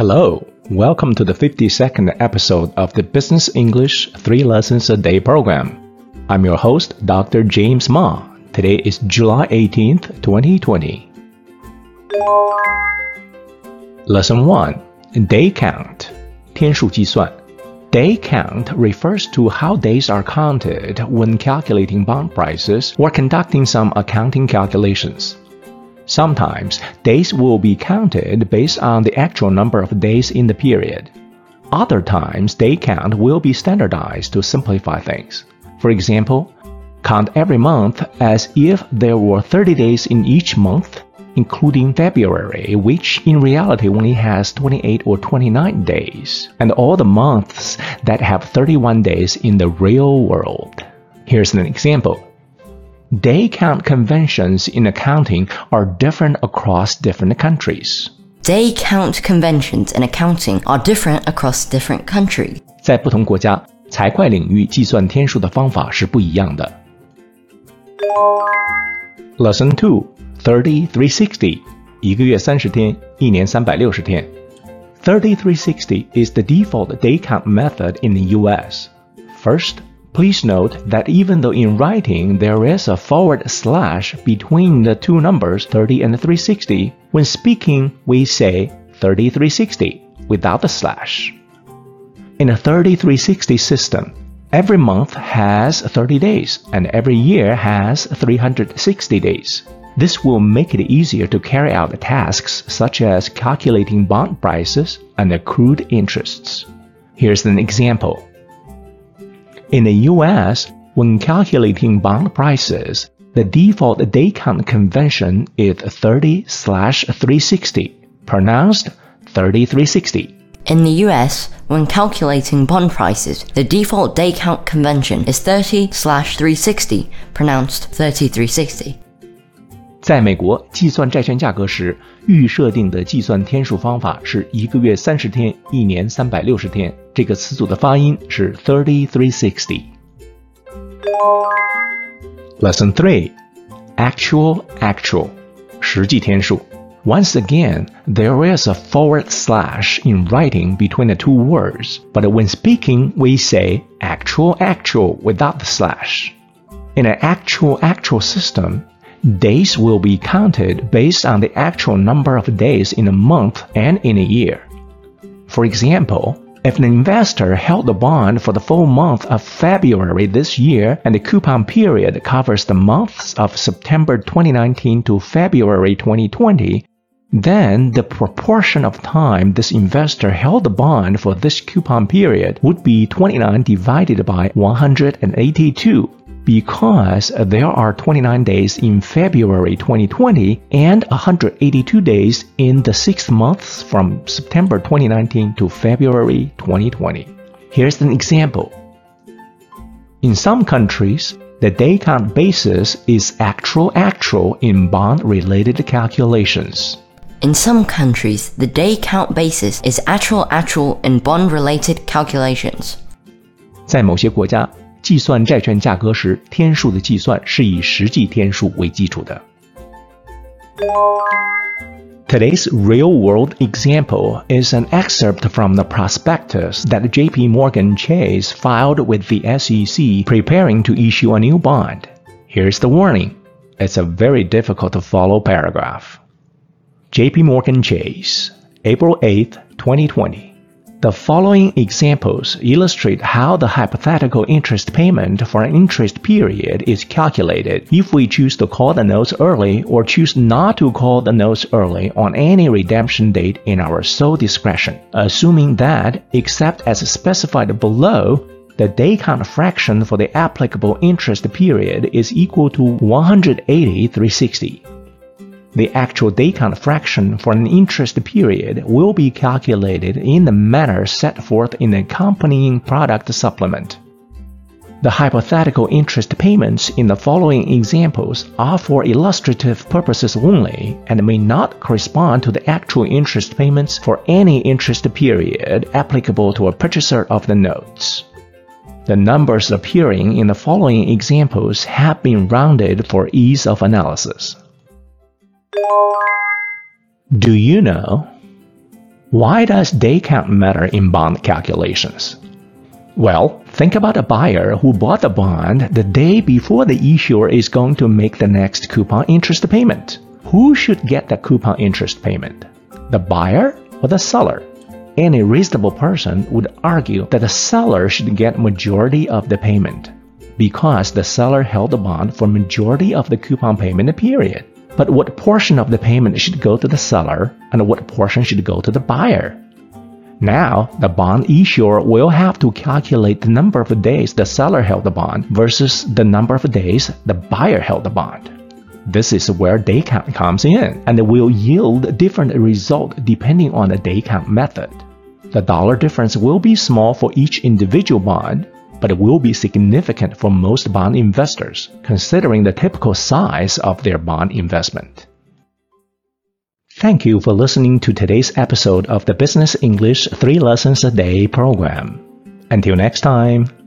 Hello, welcome to the 52nd episode of the Business English 3 Lessons a Day program. I'm your host, Dr. James Ma. Today is July 18th, 2020. Lesson 1 Day Count 天数计算 Day count refers to how days are counted when calculating bond prices or conducting some accounting calculations. Sometimes days will be counted based on the actual number of days in the period. Other times, day count will be standardized to simplify things. For example, count every month as if there were 30 days in each month including February, which in reality only has 28 or 29 days, and all the months that have 31 days in the real world. Here's an example Day count conventions in accounting are different across different countries. Day count conventions in accounting are different across different countries. 在不同国家，财会领域计算天数的方法是不一样的。Lesson Two 3360, 一个月三十天，一年三百六十天。3360 is the default day count method in the US. First, please note that even though in writing there is a forward slash between the two numbers 30 and 360, when speaking we say 3360 without the slash. In a 3360 system, every month has 30 days and every year has 360 days. This will make it easier to carry out tasks such as calculating bond prices and accrued interests. Here's an example. In the US, when calculating bond prices, the default day count convention is 30 360, pronounced 3360. In the US, when calculating bond prices, the default day count convention is 30 360, pronounced 3360. 在美国计算债券价格时，预设定的计算天数方法是一个月三十天，一年三百六十天。这个词组的发音是 thirty three sixty。Lesson three, actual actual，实际天数。Once again, there is a forward slash in writing between the two words, but when speaking, we say actual actual without the slash. In an actual actual system, Days will be counted based on the actual number of days in a month and in a year. For example, if an investor held the bond for the full month of February this year and the coupon period covers the months of September 2019 to February 2020, then the proportion of time this investor held the bond for this coupon period would be 29 divided by 182 because there are 29 days in February 2020 and 182 days in the six months from September 2019 to February 2020. Here's an example. In some countries, the day count basis is actual actual in bond related calculations. In some countries, the day count basis is actual actual in bond related calculations. 在某些国家， 计算债券价格时，天数的计算是以实际天数为基础的。Today's real world example is an excerpt from the prospectus that JP Morgan Chase filed with the SEC preparing to issue a new bond. Here's the warning. It's a very difficult to follow paragraph. JP Morgan Chase, April 8, 2020. The following examples illustrate how the hypothetical interest payment for an interest period is calculated if we choose to call the notes early or choose not to call the notes early on any redemption date in our sole discretion, assuming that, except as specified below, the day count fraction for the applicable interest period is equal to 180 360. The actual day count fraction for an interest period will be calculated in the manner set forth in the accompanying product supplement. The hypothetical interest payments in the following examples are for illustrative purposes only and may not correspond to the actual interest payments for any interest period applicable to a purchaser of the notes. The numbers appearing in the following examples have been rounded for ease of analysis. Do you know? Why does day count matter in bond calculations? Well, think about a buyer who bought the bond the day before the issuer is going to make the next coupon interest payment. Who should get the coupon interest payment? The buyer or the seller? Any reasonable person would argue that the seller should get majority of the payment because the seller held the bond for majority of the coupon payment period. But what portion of the payment should go to the seller and what portion should go to the buyer? Now, the bond issuer will have to calculate the number of days the seller held the bond versus the number of days the buyer held the bond. This is where day count comes in, and will yield different result depending on the day count method. The dollar difference will be small for each individual bond, but it will be significant for most bond investors, considering the typical size of their bond investment. Thank you for listening to today's episode of the Business English 3 Lessons a Day program. Until next time.